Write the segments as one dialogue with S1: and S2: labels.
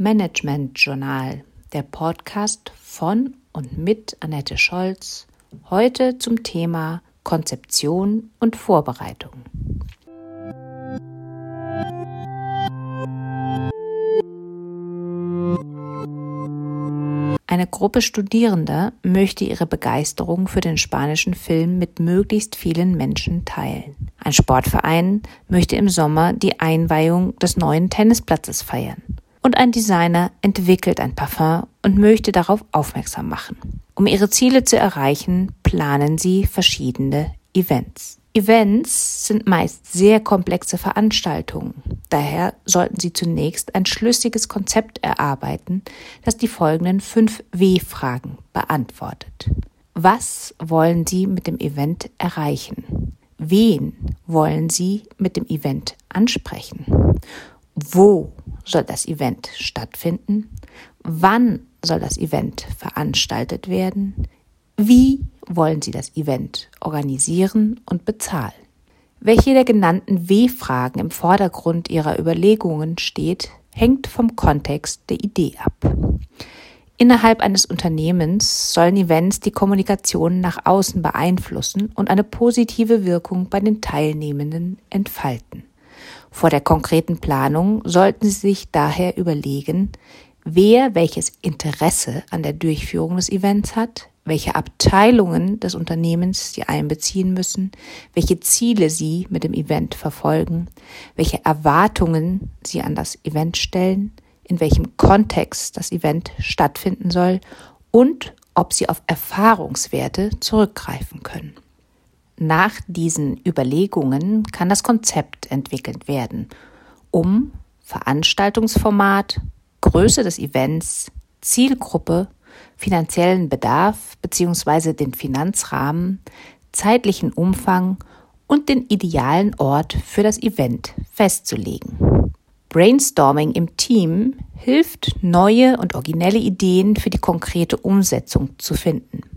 S1: Management Journal, der Podcast von und mit Annette Scholz, heute zum Thema Konzeption und Vorbereitung. Eine Gruppe Studierender möchte ihre Begeisterung für den spanischen Film mit möglichst vielen Menschen teilen. Ein Sportverein möchte im Sommer die Einweihung des neuen Tennisplatzes feiern. Und ein Designer entwickelt ein Parfum und möchte darauf aufmerksam machen. Um ihre Ziele zu erreichen, planen sie verschiedene Events. Events sind meist sehr komplexe Veranstaltungen. Daher sollten Sie zunächst ein schlüssiges Konzept erarbeiten, das die folgenden fünf W-Fragen beantwortet. Was wollen Sie mit dem Event erreichen? Wen wollen Sie mit dem Event ansprechen? Wo soll das Event stattfinden? Wann soll das Event veranstaltet werden? Wie wollen Sie das Event organisieren und bezahlen? Welche der genannten W-Fragen im Vordergrund Ihrer Überlegungen steht, hängt vom Kontext der Idee ab. Innerhalb eines Unternehmens sollen Events die Kommunikation nach außen beeinflussen und eine positive Wirkung bei den Teilnehmenden entfalten. Vor der konkreten Planung sollten Sie sich daher überlegen, wer welches Interesse an der Durchführung des Events hat, welche Abteilungen des Unternehmens Sie einbeziehen müssen, welche Ziele Sie mit dem Event verfolgen, welche Erwartungen Sie an das Event stellen, in welchem Kontext das Event stattfinden soll und ob Sie auf Erfahrungswerte zurückgreifen können. Nach diesen Überlegungen kann das Konzept entwickelt werden, um Veranstaltungsformat, Größe des Events, Zielgruppe finanziellen Bedarf bzw. den Finanzrahmen, zeitlichen Umfang und den idealen Ort für das Event festzulegen. Brainstorming im Team hilft, neue und originelle Ideen für die konkrete Umsetzung zu finden.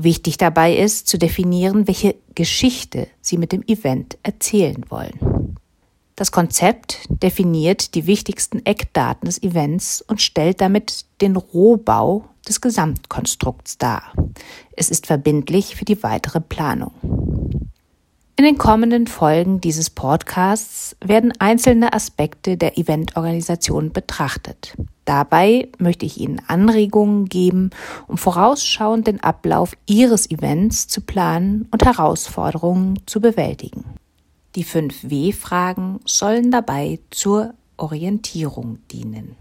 S1: Wichtig dabei ist zu definieren, welche Geschichte Sie mit dem Event erzählen wollen. Das Konzept definiert die wichtigsten Eckdaten des Events und stellt damit den Rohbau des Gesamtkonstrukts dar. Es ist verbindlich für die weitere Planung. In den kommenden Folgen dieses Podcasts werden einzelne Aspekte der Eventorganisation betrachtet. Dabei möchte ich Ihnen Anregungen geben, um vorausschauend den Ablauf Ihres Events zu planen und Herausforderungen zu bewältigen. Die fünf W-Fragen sollen dabei zur Orientierung dienen.